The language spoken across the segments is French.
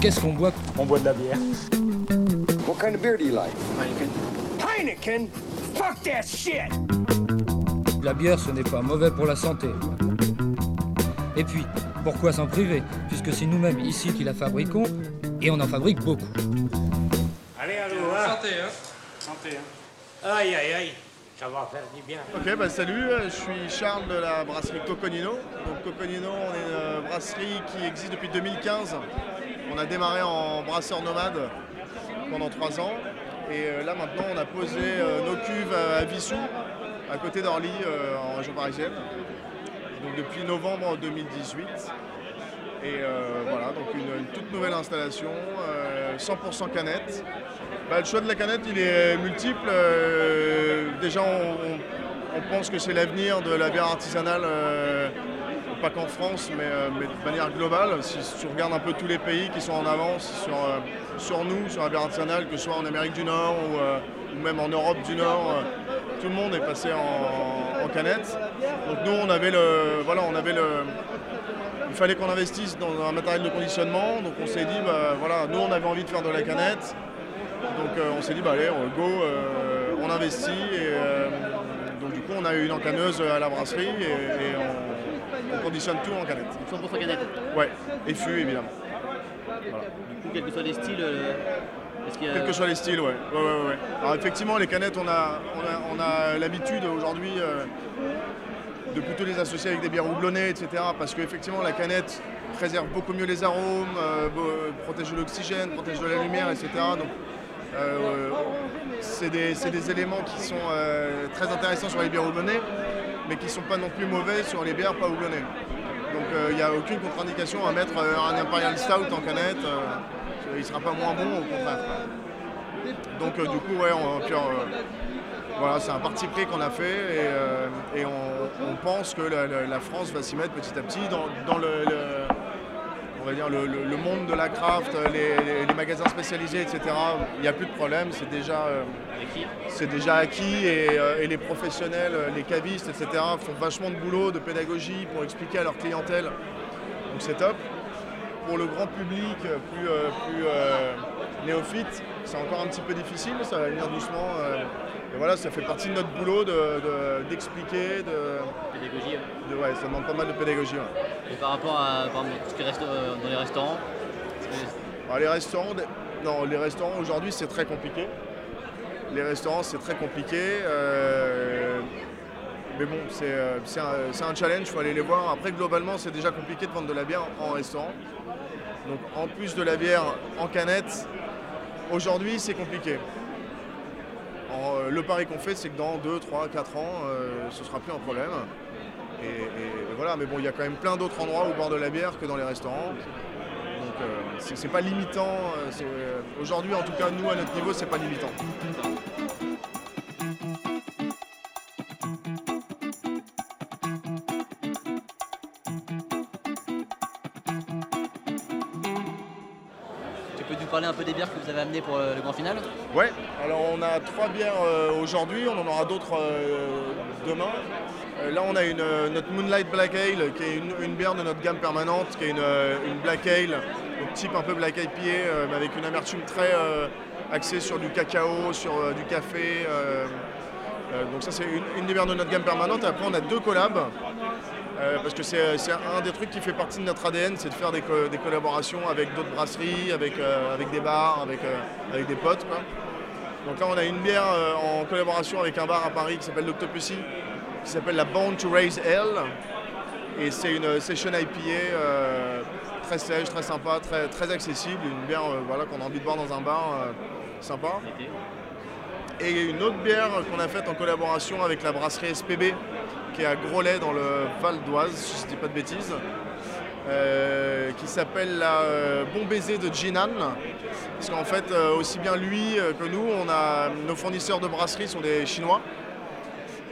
Qu'est-ce qu'on boit On boit de la bière. What kind of beer do you like? Heineken? Fuck that shit! La bière, ce n'est pas mauvais pour la santé. Et puis, pourquoi s'en priver? Puisque c'est nous-mêmes ici qui la fabriquons, et on en fabrique beaucoup. Allez, allô, hein? Santé, hein? Santé, hein? Aïe, aïe, aïe, ça va. Ok, bah salut, euh, je suis Charles de la brasserie Coconino. Donc Coconino, on est une brasserie qui existe depuis 2015. On a démarré en brasseur nomade pendant trois ans. Et euh, là maintenant, on a posé euh, nos cuves à Vissou, à côté d'Orly, en région parisienne. Donc depuis novembre 2018. Et voilà, donc une, une toute nouvelle installation, euh, 100% canette. Bah, le choix de la canette, il est multiple. Euh, déjà, on, pense que c'est l'avenir de la bière artisanale, euh, pas qu'en France, mais, euh, de manière globale. Si, tu regardes un peu tous les pays qui sont en avance sur, euh, nous, sur la bière artisanale, que ce soit en Amérique du Nord ou, euh, même en Europe du Nord, euh, tout le monde est passé en, en canette. Donc nous, on avait le, voilà, on avait le, il fallait qu'on investisse dans un matériel de conditionnement. Donc on s'est dit, bah, voilà, nous on avait envie de faire de la canette. Donc euh, on s'est dit, bah, allez, on go, euh, on investit. Et, euh, donc du coup, on a eu une encanneuse à la brasserie et, et on, on conditionne tout en canette. 100% canette. Ouais, et fût évidemment. Du coup, quels que soient les styles, a... Quels que soient les styles, ouais. Ouais, ouais, ouais. Alors effectivement, les canettes, on a, on a, on a l'habitude aujourd'hui euh, de plutôt les associer avec des bières houblonnées, etc. Parce qu'effectivement, la canette préserve beaucoup mieux les arômes, euh, protège de l'oxygène, protège de la lumière, etc. Donc, c'est des, des éléments qui sont euh, très intéressants sur les bières houblonnées, mais qui ne sont pas non plus mauvais sur les bières pas houblonnées. Donc euh, il n'y a aucune contre-indication à mettre euh, un Imperial Stout en canette. euh, il ne sera pas moins bon, au contraire. Donc euh, du coup, ouais, euh, voilà, c'est un parti pris qu'on a fait et, euh, on, pense que la, France va s'y mettre petit à petit dans, dans le- on va dire le, le- le monde de la craft, les, magasins spécialisés, etc. Il n'y a plus de problème, c'est déjà, euh, déjà acquis et, euh, et les professionnels, euh, les cavistes, etc. font vachement de boulot, de pédagogie pour expliquer à leur clientèle. Donc c'est top. Pour le grand public plus, euh, plus néophyte, c'est encore un petit peu difficile, ça va venir doucement. Et voilà, ça fait partie de notre boulot de- de- d'expliquer, de, Pédagogie, ouais. de- ouais, ça demande pas mal de pédagogie. ouais. Et par rapport à par exemple, tout ce qui reste euh, dans les restaurants, que- les restaurants, non, les restaurants aujourd'hui c'est très compliqué. Les restaurants c'est très compliqué. euh, mais bon, c'est euh, un challenge, il faut aller les voir. Après, globalement, c'est déjà compliqué de vendre de la bière en restaurant. Donc, en plus de la bière en canette, aujourd'hui, c'est compliqué. Euh, le pari qu'on fait, c'est que dans 2, 3, 4 ans, euh, ce sera plus un problème. Et, voilà, mais bon, il y a quand même plein d'autres endroits où boire de la bière que dans les restaurants. Donc euh, c'est pas limitant. Aujourd'hui, en tout cas, nous, à notre niveau, c'est pas limitant. Peux nous parler un peu des bières que vous avez amenées pour euh, le grand final Ouais, alors on a trois bières euh, aujourd'hui, on en aura d'autres euh, demain. Là, on a une, notre Moonlight Black Ale, qui est une, bière de notre gamme permanente, qui est une, Black Ale, donc type un peu Black IPA, mais avec une amertume très axée sur du cacao, sur du café. donc ça, c'est une, une des bières de notre gamme permanente. Après, on a deux collabs. Euh, parce que c'est un des trucs qui fait partie de notre ADN, c'est de faire des, co- des collaborations avec d'autres brasseries, avec, euh, avec des bars, avec, euh, avec des potes. Donc là, on a une bière en collaboration avec un bar à Paris qui s'appelle l'Octopussy, qui s'appelle la Bound to Raise Hell. Et c'est une session IPA très sèche, très sympa, très, très accessible, une bière voilà, qu'on a envie de boire dans un bar sympa. Et une autre bière qu'on a faite en collaboration avec la brasserie SPB, qui est à Groslay dans le Val d'Oise, si je ne dis pas de bêtises. euh, qui s'appelle la euh, Bon Baiser de Jinan. Parce qu'en fait, euh, aussi bien lui que nous, on a, nos fournisseurs de brasserie sont des Chinois.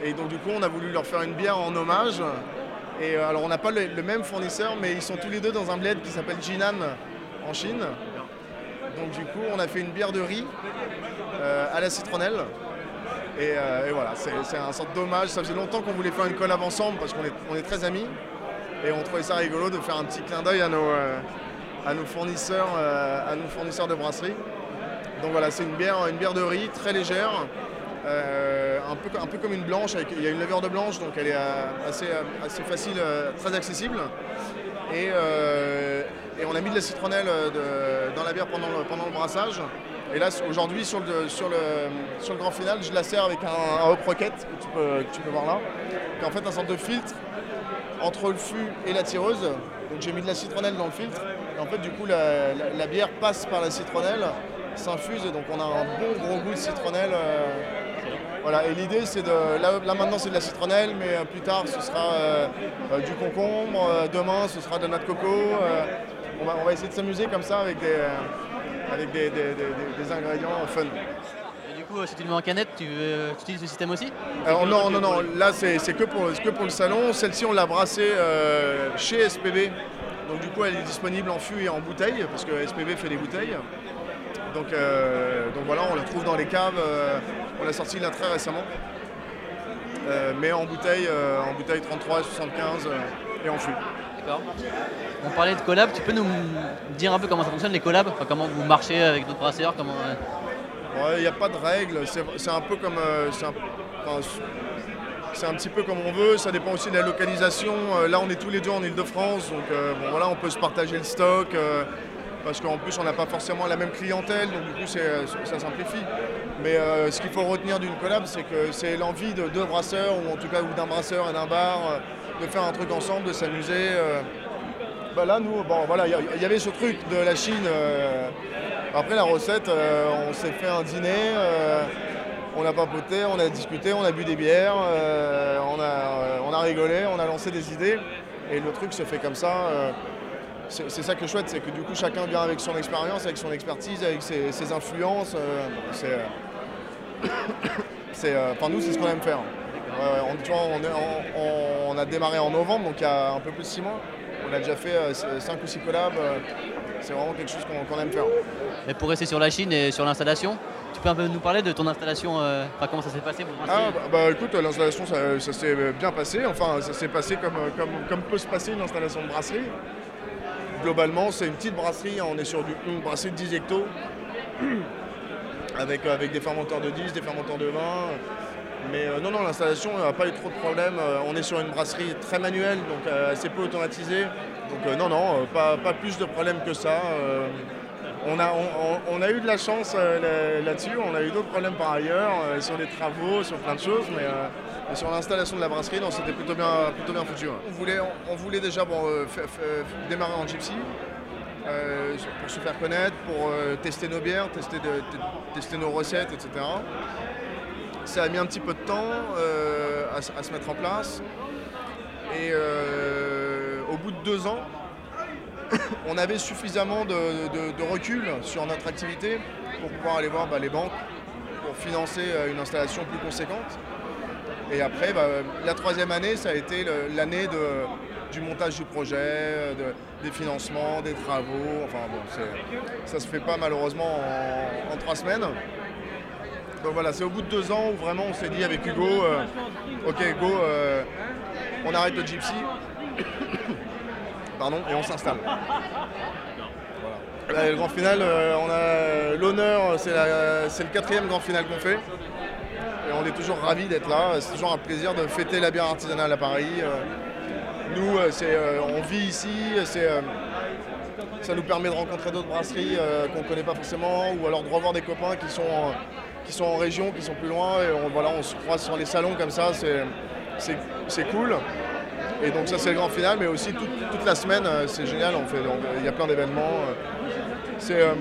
Et donc du coup, on a voulu leur faire une bière en hommage. Et alors, on n'a pas le, même fournisseur, mais ils sont tous les deux dans un bled qui s'appelle Jinan en Chine. Donc du coup, on a fait une bière de riz à la citronnelle. Et, euh, et voilà, c'est un sorte d'hommage. Ça faisait longtemps qu'on voulait faire une collab ensemble parce qu'on est, on est très amis. Et on trouvait ça rigolo de faire un petit clin d'œil à nos, euh, à nos fournisseurs, euh, à nos fournisseurs de brasserie. Donc voilà, c'est une bière, une bière de riz très légère, un, peu, un peu comme une blanche. il y a une levure de blanche, donc elle est assez, assez facile, très accessible. Et, et on a mis de la citronnelle dans la bière pendant pendant le brassage. Et là, aujourd'hui, sur le, grand final, je la sers avec un, hop rocket que tu peux, voir là, qui en fait un sorte de filtre entre le fût et la tireuse. Donc j'ai mis de la citronnelle dans le filtre. Et en fait, du coup, la, bière passe par la citronnelle, s'infuse, et donc on a un bon gros goût de citronnelle. euh, voilà, et l'idée c'est de. Là, maintenant c'est de la citronnelle, mais euh, plus tard ce sera euh, du concombre, demain ce sera de la noix de coco. on, va, essayer de s'amuser comme ça avec des, avec des, des- des- des- des ingrédients fun. Et du coup, si tu le mets en canette, tu, euh, tu utilises ce système aussi? Alors non, non, non, là c'est que pour, c'est que pour le salon. Celle-ci on l'a brassée euh, chez SPB. Donc du coup elle est disponible en fût et en bouteille, parce que SPB fait des bouteilles. Donc, euh, donc voilà, on la trouve dans les caves. euh, on l'a sortie là très récemment. Mais en bouteille, en bouteille 33, 75 euh, et en fût. On parlait de collab, tu peux nous dire un peu comment ça fonctionne les collabs? Comment vous marchez avec d'autres brasseurs Il n'y a pas de règle, c'est un peu comme. euh, c'est un, petit peu comme on veut, ça dépend aussi de la localisation. Euh, Là, on est tous les deux en Ile-de-France, donc euh, bon, voilà, on peut se partager le stock. parce qu'en plus, on n'a pas forcément la même clientèle, donc du coup, ça simplifie. Mais ce qu'il faut retenir d'une collab, c'est que c'est l'envie de deux brasseurs, ou en tout cas d'un brasseur et d'un bar, de faire un truc ensemble, de s'amuser. euh. Bah là, nous, bon, voilà, il y, avait ce truc de la Chine. euh, après la recette, euh, on s'est fait un dîner, on a papoté, on a discuté, on a bu des bières, on, a, rigolé, on a lancé des idées. Et le truc se fait comme ça. c'est ça qui est chouette, c'est que du coup chacun vient avec son expérience, avec son expertise, avec ses, influences. euh, c'est, nous, c'est ce qu'on aime faire. Ouais, on, tu vois, on, est- on- on- on a démarré en novembre, donc il y a un peu plus de six mois. On a déjà fait 5 ou 6 collabs. euh, c'est vraiment quelque chose qu'on aime faire. Et pour rester sur la Chine et sur l'installation, tu peux un peu nous parler de ton installation, euh, comment ça s'est passé pour Ah, bah, bah, écoute, l'installation, ça, ça s'est bien passé. Enfin, ça s'est passé comme, comme, comme peut se passer une installation de brasserie. Globalement, c'est une petite brasserie. On est sur du, une brasserie de 10 hectos. Avec, avec des fermenteurs de 10, des fermenteurs de 20. Mais euh, non, non, l'installation n'a pas eu trop de problèmes. Euh, on est sur une brasserie très manuelle, donc euh, assez peu automatisée. Donc euh, non, non, euh, pas, plus de problèmes que ça. Euh, on, a, eu de la chance euh, là- là-dessus, on a eu d'autres problèmes par ailleurs, euh, sur les travaux, sur plein de choses, mais, euh, sur l'installation de la brasserie, non, c'était plutôt bien, plutôt bien foutu. On, voulait, on, voulait déjà bon, euh, démarrer en gypsy, euh, pour se faire connaître, pour euh, tester nos bières, tester nos recettes, etc. Ça a mis un petit peu de temps euh, à, se mettre en place. Et euh, au bout de deux ans, on avait suffisamment de, recul sur notre activité pour pouvoir aller voir bah, les banques pour financer euh, une installation plus conséquente. Et après, bah, la troisième année, ça a été l'année du montage du projet, de- des financements, des travaux. Enfin bon, ça se fait pas malheureusement en, en trois semaines. Donc voilà, c'est au bout de deux ans où vraiment on s'est dit avec Hugo, euh, ok Hugo, euh, on arrête le gypsy, pardon, et on s'installe. Le grand final, euh, on a l'honneur, c'est le quatrième grand final qu'on fait. Et on est toujours ravis d'être là. C'est toujours un plaisir de fêter la bière artisanale à Paris. Euh, Nous, on vit ici. C'est, ça nous permet de rencontrer d'autres brasseries qu'on ne connaît pas forcément, ou alors de revoir des copains qui sont, qui sont en région, qui sont plus loin. Et on, voilà, on se croise sur les salons comme ça. C'est, cool. Et donc ça c'est le grand final, mais aussi toute, la semaine, euh, c'est génial. On fait, il y a plein d'événements. euh. C'est euh,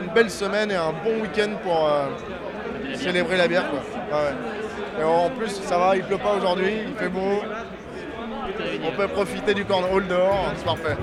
une belle semaine et un bon week-end pour célébrer la bière. Et en plus, ça va, il pleut pas aujourd'hui, il fait beau. on peut profiter du cornhole dehors, c'est parfait.